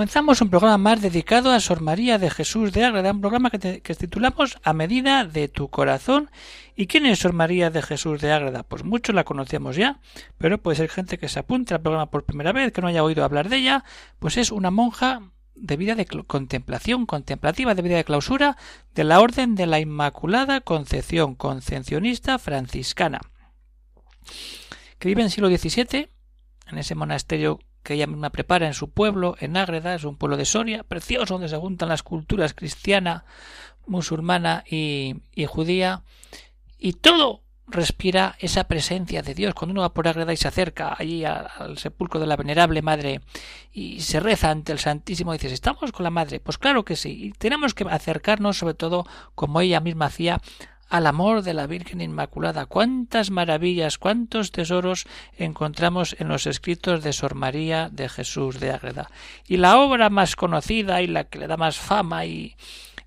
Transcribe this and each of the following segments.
Comenzamos un programa más dedicado a Sor María de Jesús de Ágreda, un programa que, titulamos A medida de tu corazón. ¿Y quién es Sor María de Jesús de Ágreda? Pues muchos la conocíamos ya, pero puede ser gente que se apunte al programa por primera vez, que no haya oído hablar de ella, pues es una monja de vida de contemplación, contemplativa, de vida de clausura, de la Orden de la Inmaculada Concepción, concepcionista franciscana, que vive en el siglo XVII, en ese monasterio que ella misma prepara en su pueblo, en Ágreda, es un pueblo de Soria, precioso, donde se juntan las culturas cristiana, musulmana y, judía, y todo respira esa presencia de Dios. Cuando uno va por Ágreda y se acerca allí al, sepulcro de la venerable Madre y se reza ante el Santísimo, dices, ¿estamos con la Madre? Pues claro que sí, y tenemos que acercarnos sobre todo, como ella misma hacía, al amor de la Virgen Inmaculada. Cuántas maravillas, cuántos tesoros encontramos en los escritos de Sor María de Jesús de Ágreda. Y la obra más conocida y la que le da más fama y,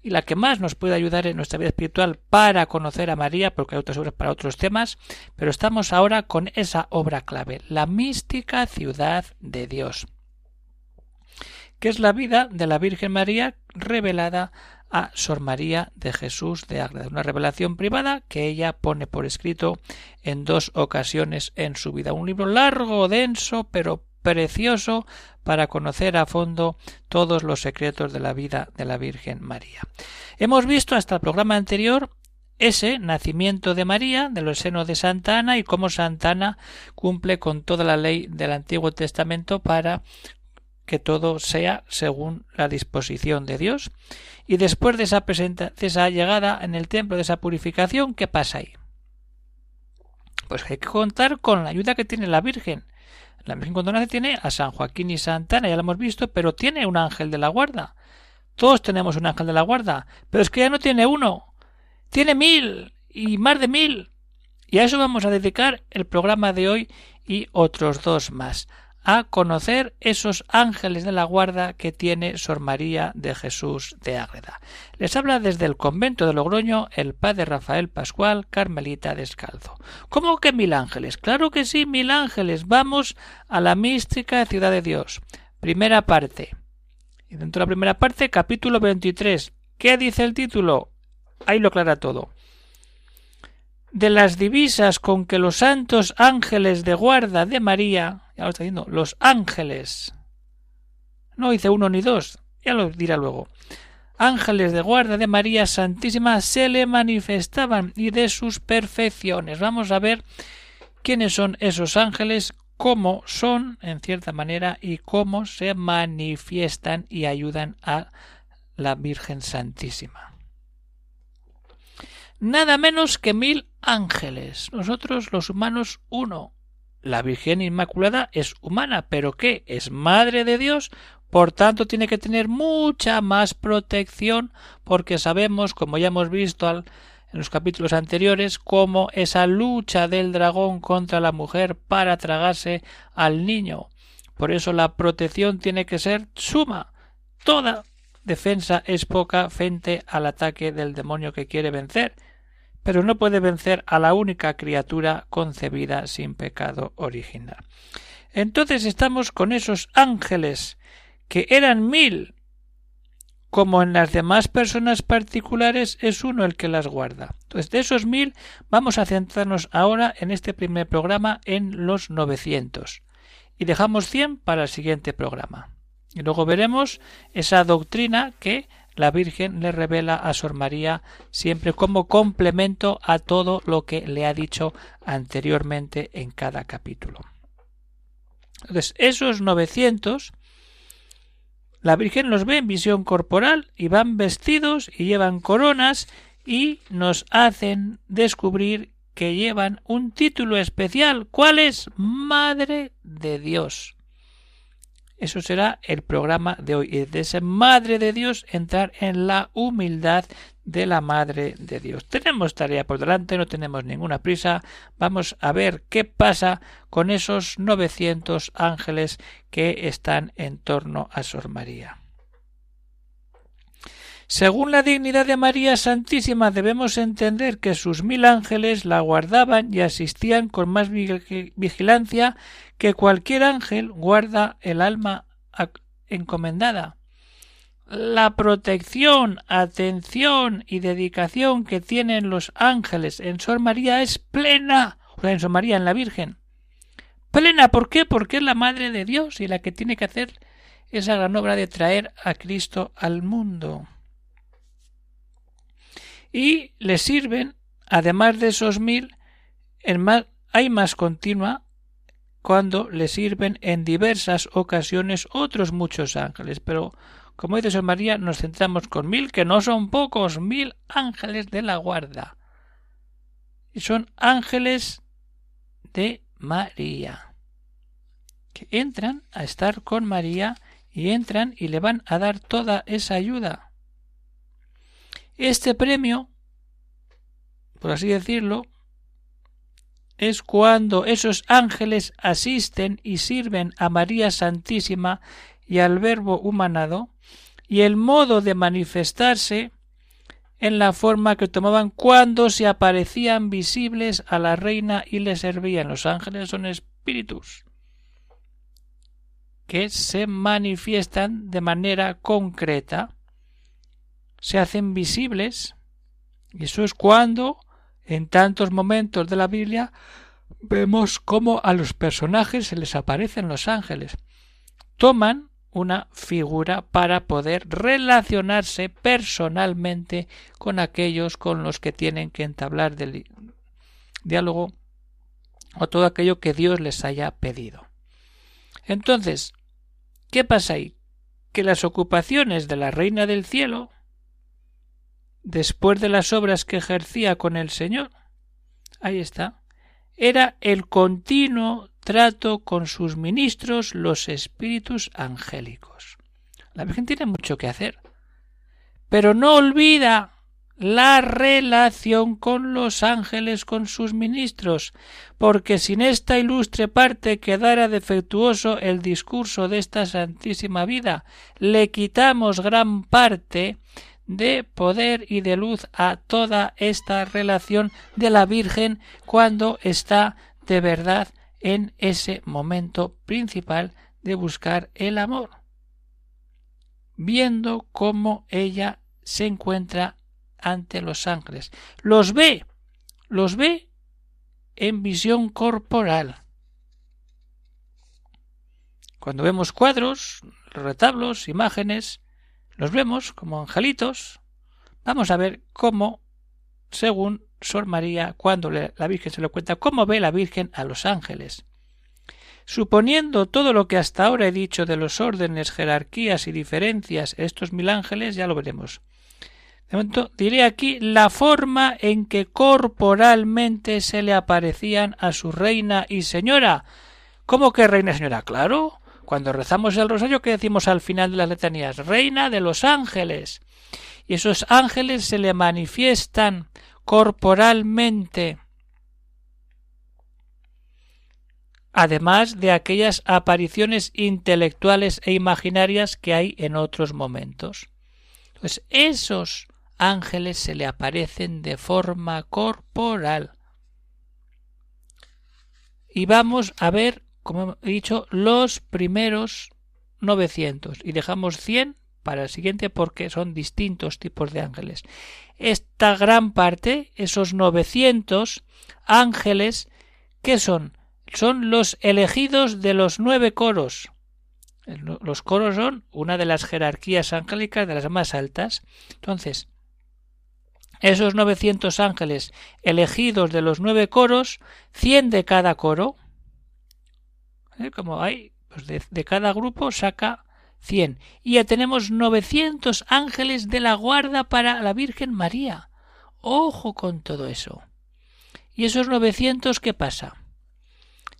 y la que más nos puede ayudar en nuestra vida espiritual para conocer a María, porque hay otras obras para otros temas, pero estamos ahora con esa obra clave, la mística ciudad de Dios, que es la vida de la Virgen María revelada a Sor María de Jesús de Ágreda, una revelación privada que ella pone por escrito en dos ocasiones en su vida. Un libro largo, denso, pero precioso para conocer a fondo todos los secretos de la vida de la Virgen María. Hemos visto hasta el programa anterior ese nacimiento de María, de los senos de Santa Ana, y cómo Santa Ana cumple con toda la ley del Antiguo Testamento para que todo sea según la disposición de Dios. Y después de esa, de esa llegada en el templo, de esa purificación, ¿qué pasa ahí? Pues hay que contar con la ayuda que tiene la Virgen. La Virgen cuando nace tiene a San Joaquín y Santa Ana, ya lo hemos visto, pero tiene un ángel de la guarda. Todos tenemos un ángel de la guarda, pero es que ya no tiene uno, tiene mil y más de mil. Y a eso vamos a dedicar el programa de hoy y otros dos más a conocer esos ángeles de la guarda que tiene Sor María de Jesús de Ágreda. Les habla desde el convento de Logroño el padre Rafael Pascual, Carmelita Descalzo. ¿Cómo que mil ángeles? Claro que sí, mil ángeles. Vamos a la mística ciudad de Dios. Primera parte. Y dentro de la primera parte, capítulo 23. ¿Qué dice el título? Ahí lo aclara todo de las divisas con que los santos ángeles de guarda de María, ya está diciendo, los ángeles, no dice uno ni dos, ya lo dirá luego, ángeles de guarda de María Santísima se le manifestaban y de sus perfecciones. Vamos a ver quiénes son esos ángeles, cómo son, en cierta manera, y cómo se manifiestan y ayudan a la Virgen Santísima nada menos que mil ángeles. Nosotros los humanos uno. La Virgen Inmaculada es humana, pero ¿qué? Es Madre de Dios, por tanto tiene que tener mucha más protección, porque sabemos, como ya hemos visto en los capítulos anteriores, cómo esa lucha del dragón contra la mujer para tragarse al niño. Por eso la protección tiene que ser suma. Toda defensa es poca frente al ataque del demonio que quiere vencer pero no puede vencer a la única criatura concebida sin pecado original. Entonces estamos con esos ángeles que eran mil, como en las demás personas particulares es uno el que las guarda. Entonces de esos mil vamos a centrarnos ahora en este primer programa en los novecientos y dejamos cien para el siguiente programa. Y luego veremos esa doctrina que la Virgen le revela a Sor María siempre como complemento a todo lo que le ha dicho anteriormente en cada capítulo. Entonces, esos 900, la Virgen los ve en visión corporal y van vestidos y llevan coronas y nos hacen descubrir que llevan un título especial. ¿Cuál es? Madre de Dios. Eso será el programa de hoy. Y de esa Madre de Dios entrar en la humildad de la Madre de Dios. Tenemos tarea por delante, no tenemos ninguna prisa. Vamos a ver qué pasa con esos 900 ángeles que están en torno a Sor María. Según la dignidad de María Santísima debemos entender que sus mil ángeles la guardaban y asistían con más vigilancia que cualquier ángel guarda el alma encomendada. La protección, atención y dedicación que tienen los ángeles en Sor María es plena, o sea, en Sor María, en la Virgen. Plena, ¿por qué? Porque es la Madre de Dios y la que tiene que hacer esa gran obra de traer a Cristo al mundo. Y le sirven, además de esos mil, en más, hay más continua cuando le sirven en diversas ocasiones otros muchos ángeles, pero como dice San María, nos centramos con mil, que no son pocos, mil ángeles de la guarda. Y son ángeles de María, que entran a estar con María y entran y le van a dar toda esa ayuda. Este premio, por así decirlo, es cuando esos ángeles asisten y sirven a María Santísima y al Verbo humanado, y el modo de manifestarse en la forma que tomaban cuando se aparecían visibles a la reina y le servían. Los ángeles son espíritus que se manifiestan de manera concreta, se hacen visibles, y eso es cuando, en tantos momentos de la Biblia, vemos cómo a los personajes se les aparecen los ángeles. Toman una figura para poder relacionarse personalmente con aquellos con los que tienen que entablar del diálogo o todo aquello que Dios les haya pedido. Entonces, ¿qué pasa ahí? Que las ocupaciones de la Reina del Cielo, después de las obras que ejercía con el Señor, ahí está, era el continuo trato con sus ministros, los espíritus angélicos. La Virgen tiene mucho que hacer, pero no olvida la relación con los ángeles, con sus ministros, porque sin esta ilustre parte quedara defectuoso el discurso de esta santísima vida. Le quitamos gran parte de poder y de luz a toda esta relación de la Virgen cuando está de verdad en ese momento principal de buscar el amor, viendo cómo ella se encuentra ante los ángeles. Los ve, los ve en visión corporal. Cuando vemos cuadros, retablos, imágenes, los vemos como angelitos. Vamos a ver cómo, según Sor María cuando la Virgen se lo cuenta cómo ve la Virgen a los ángeles. Suponiendo todo lo que hasta ahora he dicho de los órdenes, jerarquías y diferencias, estos mil ángeles, ya lo veremos. De momento diré aquí la forma en que corporalmente se le aparecían a su reina y señora. ¿Cómo que reina y señora? Claro. Cuando rezamos el rosario, ¿qué decimos al final de las letanías? Reina de los ángeles. Y esos ángeles se le manifiestan corporalmente, además de aquellas apariciones intelectuales e imaginarias que hay en otros momentos. Pues esos ángeles se le aparecen de forma corporal. Y vamos a ver, como he dicho, los primeros 900 y dejamos 100 para el siguiente porque son distintos tipos de ángeles. Esta gran parte, esos 900 ángeles, ¿qué son? Son los elegidos de los nueve coros. Los coros son una de las jerarquías angélicas de las más altas. Entonces, esos 900 ángeles elegidos de los nueve coros, 100 de cada coro, ¿eh? como hay, pues de cada grupo saca cien. Y ya tenemos novecientos ángeles de la guarda para la Virgen María. Ojo con todo eso. ¿Y esos novecientos qué pasa?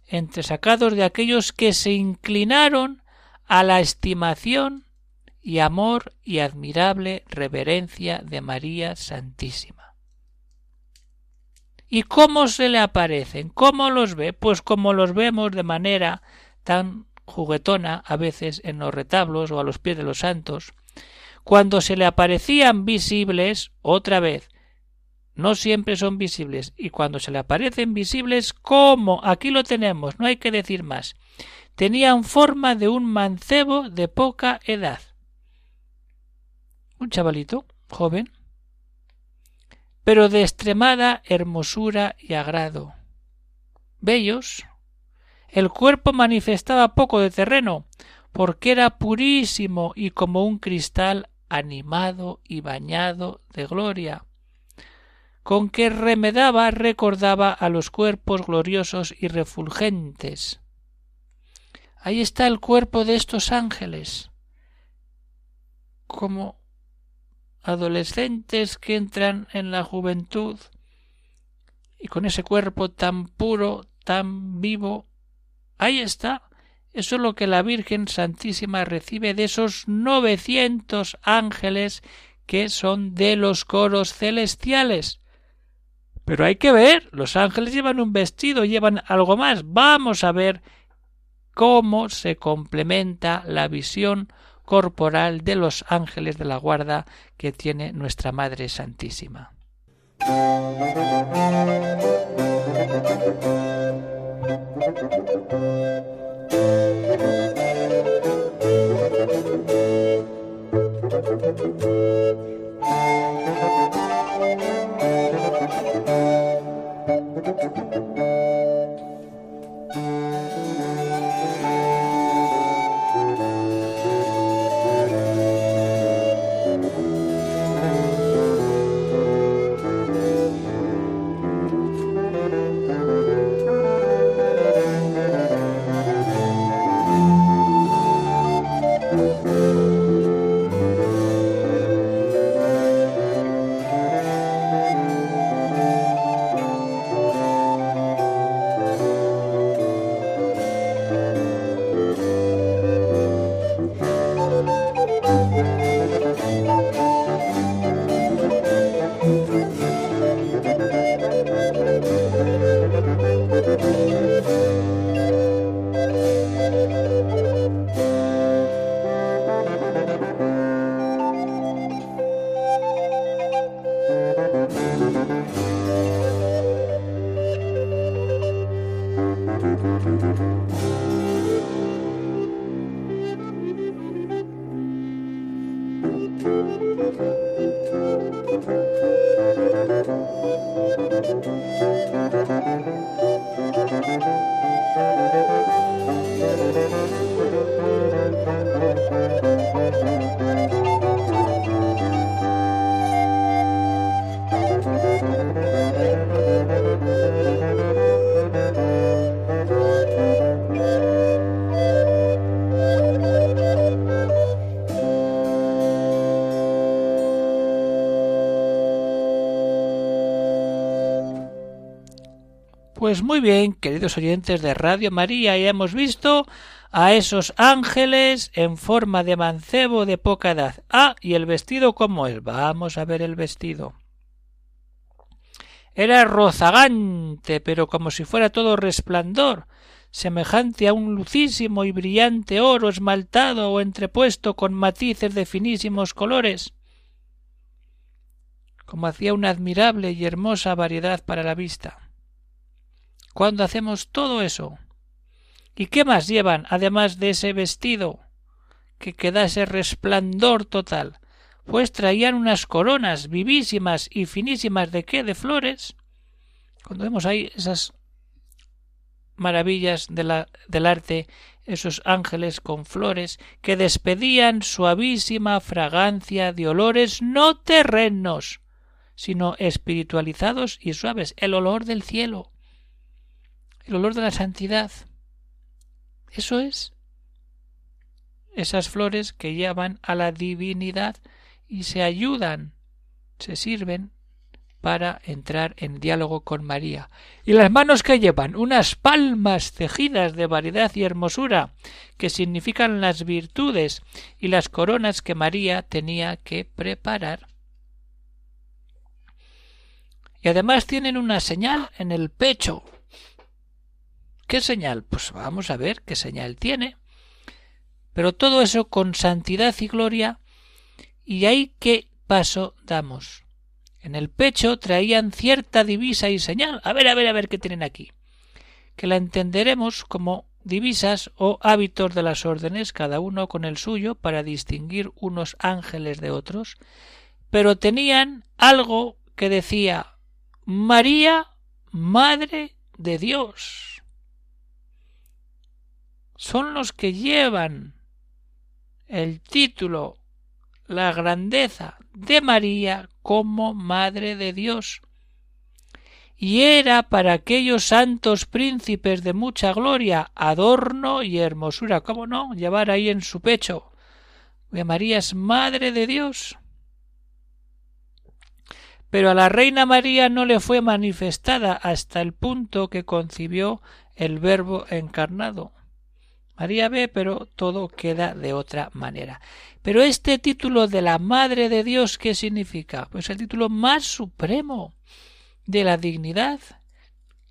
Entre sacados de aquellos que se inclinaron a la estimación y amor y admirable reverencia de María Santísima. ¿Y cómo se le aparecen? ¿Cómo los ve? Pues como los vemos de manera tan juguetona a veces en los retablos o a los pies de los santos, cuando se le aparecían visibles, otra vez, no siempre son visibles, y cuando se le aparecen visibles, ¿cómo? Aquí lo tenemos, no hay que decir más. Tenían forma de un mancebo de poca edad. Un chavalito, joven, pero de extremada hermosura y agrado. Bellos. El cuerpo manifestaba poco de terreno, porque era purísimo y como un cristal animado y bañado de gloria con que remedaba recordaba a los cuerpos gloriosos y refulgentes. Ahí está el cuerpo de estos ángeles, como adolescentes que entran en la juventud y con ese cuerpo tan puro, tan vivo, ahí está. Eso es lo que la Virgen Santísima recibe de esos novecientos ángeles que son de los coros celestiales. Pero hay que ver, los ángeles llevan un vestido, llevan algo más. Vamos a ver cómo se complementa la visión corporal de los ángeles de la guarda que tiene nuestra Madre Santísima. Pues muy bien, queridos oyentes de Radio María, ya hemos visto a esos ángeles en forma de mancebo de poca edad. Ah, y el vestido cómo es. Vamos a ver el vestido. Era rozagante, pero como si fuera todo resplandor, semejante a un lucísimo y brillante oro esmaltado o entrepuesto con matices de finísimos colores, como hacía una admirable y hermosa variedad para la vista cuando hacemos todo eso? ¿Y qué más llevan además de ese vestido que queda ese resplandor total? Pues traían unas coronas vivísimas y finísimas de qué? De flores. Cuando vemos ahí esas maravillas de la, del arte, esos ángeles con flores que despedían suavísima fragancia de olores no terrenos, sino espiritualizados y suaves, el olor del cielo el olor de la santidad. Eso es. Esas flores que llevan a la divinidad y se ayudan, se sirven para entrar en diálogo con María. ¿Y las manos que llevan? Unas palmas tejidas de variedad y hermosura, que significan las virtudes y las coronas que María tenía que preparar. Y además tienen una señal en el pecho. ¿Qué señal? Pues vamos a ver qué señal tiene. Pero todo eso con santidad y gloria. ¿Y ahí qué paso damos? En el pecho traían cierta divisa y señal. A ver, a ver, a ver qué tienen aquí. Que la entenderemos como divisas o hábitos de las órdenes, cada uno con el suyo, para distinguir unos ángeles de otros, pero tenían algo que decía María, Madre de Dios. Son los que llevan el título, la grandeza de María como Madre de Dios. Y era para aquellos santos príncipes de mucha gloria, adorno y hermosura, ¿cómo no? Llevar ahí en su pecho. María es Madre de Dios. Pero a la Reina María no le fue manifestada hasta el punto que concibió el Verbo encarnado. María ve, pero todo queda de otra manera. Pero este título de la Madre de Dios, ¿qué significa? Pues el título más supremo de la dignidad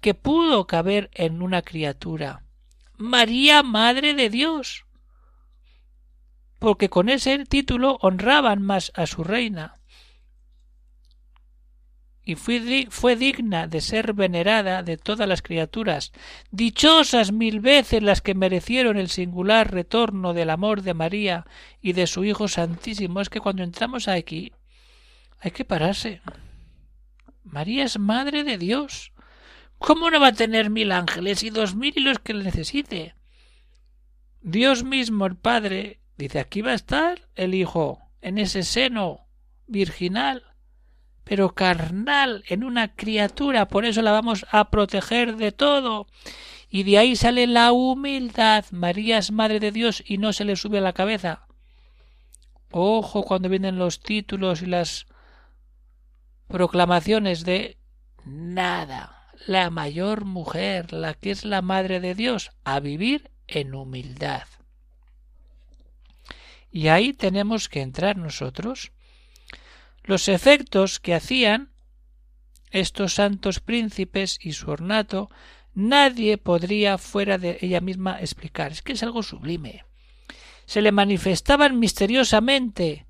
que pudo caber en una criatura. María, Madre de Dios. Porque con ese título honraban más a su reina y fue digna de ser venerada de todas las criaturas. Dichosas mil veces las que merecieron el singular retorno del amor de María y de su Hijo Santísimo. Es que cuando entramos aquí hay que pararse. María es Madre de Dios. ¿Cómo no va a tener mil ángeles y dos mil y los que le necesite? Dios mismo, el Padre, dice aquí va a estar el Hijo, en ese seno virginal pero carnal en una criatura, por eso la vamos a proteger de todo. Y de ahí sale la humildad. María es Madre de Dios y no se le sube a la cabeza. Ojo cuando vienen los títulos y las proclamaciones de nada. La mayor mujer, la que es la Madre de Dios, a vivir en humildad. Y ahí tenemos que entrar nosotros los efectos que hacían estos santos príncipes y su ornato nadie podría fuera de ella misma explicar. Es que es algo sublime. Se le manifestaban misteriosamente.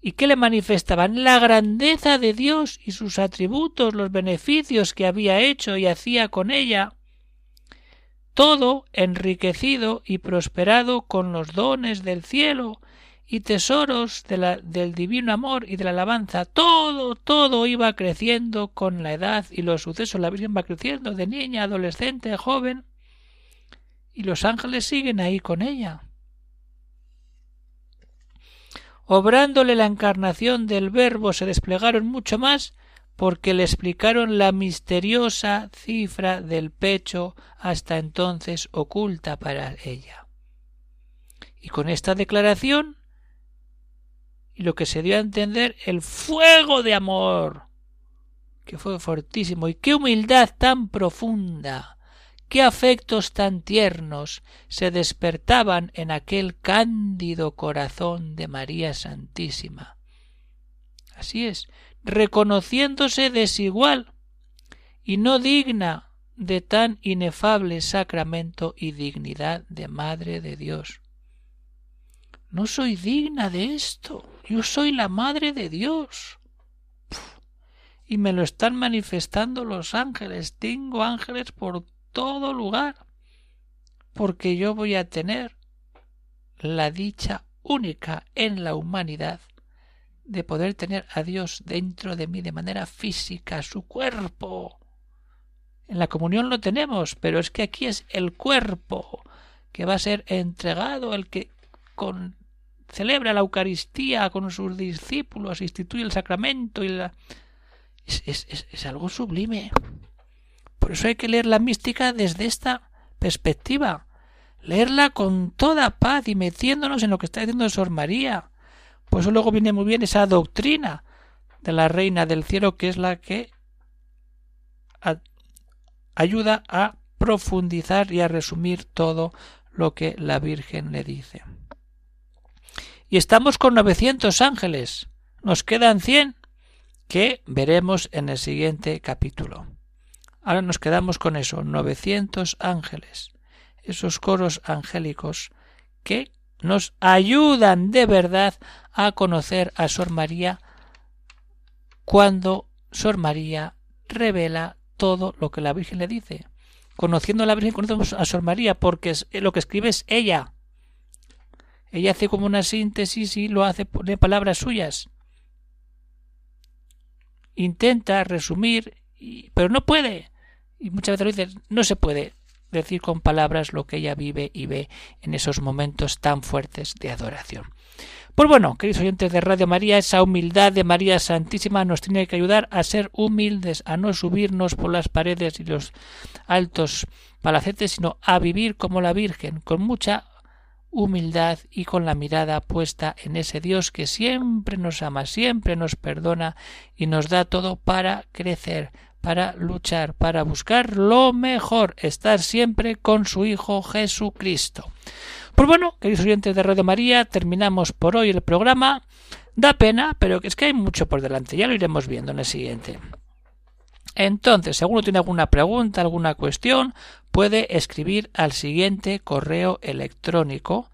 ¿Y qué le manifestaban? La grandeza de Dios y sus atributos, los beneficios que había hecho y hacía con ella. Todo enriquecido y prosperado con los dones del cielo y tesoros del divino amor y de la alabanza. Todo, todo iba creciendo con la edad y los sucesos. La Virgen va creciendo de niña, adolescente, joven. Y los ángeles siguen ahí con ella. Obrándole la encarnación del Verbo se desplegaron mucho más porque le explicaron la misteriosa cifra del pecho hasta entonces oculta para ella. Y con esta declaración y lo que se dio a entender el fuego de amor que fue fortísimo y qué humildad tan profunda qué afectos tan tiernos se despertaban en aquel cándido corazón de María Santísima. Así es, reconociéndose desigual y no digna de tan inefable sacramento y dignidad de Madre de Dios. No soy digna de esto. Yo soy la Madre de Dios. Y me lo están manifestando los ángeles. Tengo ángeles por todo lugar. Porque yo voy a tener la dicha única en la humanidad de poder tener a Dios dentro de mí de manera física, su cuerpo. En la comunión lo tenemos, pero es que aquí es el cuerpo que va a ser entregado, el que con celebra la Eucaristía con sus discípulos, instituye el sacramento y la... es, es, algo sublime. Por eso hay que leer la mística desde esta perspectiva, leerla con toda paz y metiéndonos en lo que está diciendo Sor María. Por eso luego viene muy bien esa doctrina de la Reina del Cielo, que es la que ayuda a profundizar y a resumir todo lo que la Virgen le dice. Y estamos con 900 ángeles. Nos quedan 100 que veremos en el siguiente capítulo. Ahora nos quedamos con eso, 900 ángeles, esos coros angélicos que nos ayudan de verdad a conocer a Sor María cuando Sor María revela todo lo que la Virgen le dice. Conociendo a la Virgen conocemos a Sor María porque lo que escribe es ella. Ella hace como una síntesis y lo hace de palabras suyas. Intenta resumir, pero no puede. Y muchas veces lo dice, no se puede decir con palabras lo que ella vive y ve en esos momentos tan fuertes de adoración. Pues bueno, queridos oyentes de Radio María, esa humildad de María Santísima nos tiene que ayudar a ser humildes, a no subirnos por las paredes y los altos palacetes, sino a vivir como la Virgen, con mucha humildad y con la mirada puesta en ese Dios que siempre nos ama, siempre nos perdona y nos da todo para crecer, para luchar, para buscar lo mejor, estar siempre con su Hijo Jesucristo. Pues bueno, queridos oyentes de Radio María, terminamos por hoy el programa. Da pena, pero es que hay mucho por delante, ya lo iremos viendo en el siguiente. Entonces, si alguno tiene alguna pregunta, alguna cuestión, puede escribir al siguiente correo electrónico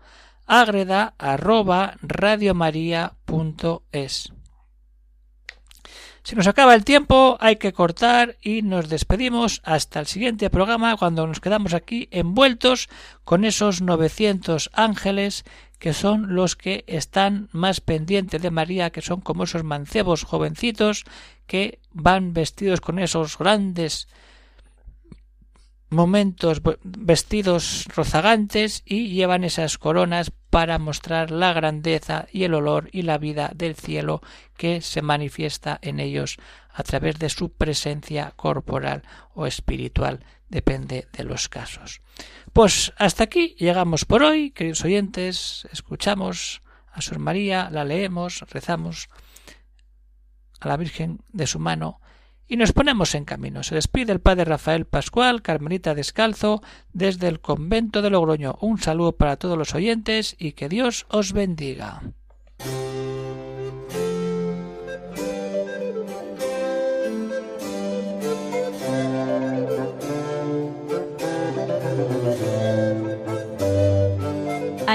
agreda arroba nos acaba el tiempo, hay que cortar y nos despedimos. Hasta el siguiente programa cuando nos quedamos aquí envueltos con esos 900 ángeles que son los que están más pendientes de María, que son como esos mancebos jovencitos que van vestidos con esos grandes momentos vestidos rozagantes y llevan esas coronas para mostrar la grandeza y el olor y la vida del cielo que se manifiesta en ellos a través de su presencia corporal o espiritual, depende de los casos. Pues hasta aquí llegamos por hoy, queridos oyentes, escuchamos a Sor María, la leemos, rezamos a la Virgen de su mano y nos ponemos en camino. Se despide el padre Rafael Pascual, Carmelita Descalzo, desde el convento de Logroño. Un saludo para todos los oyentes y que Dios os bendiga.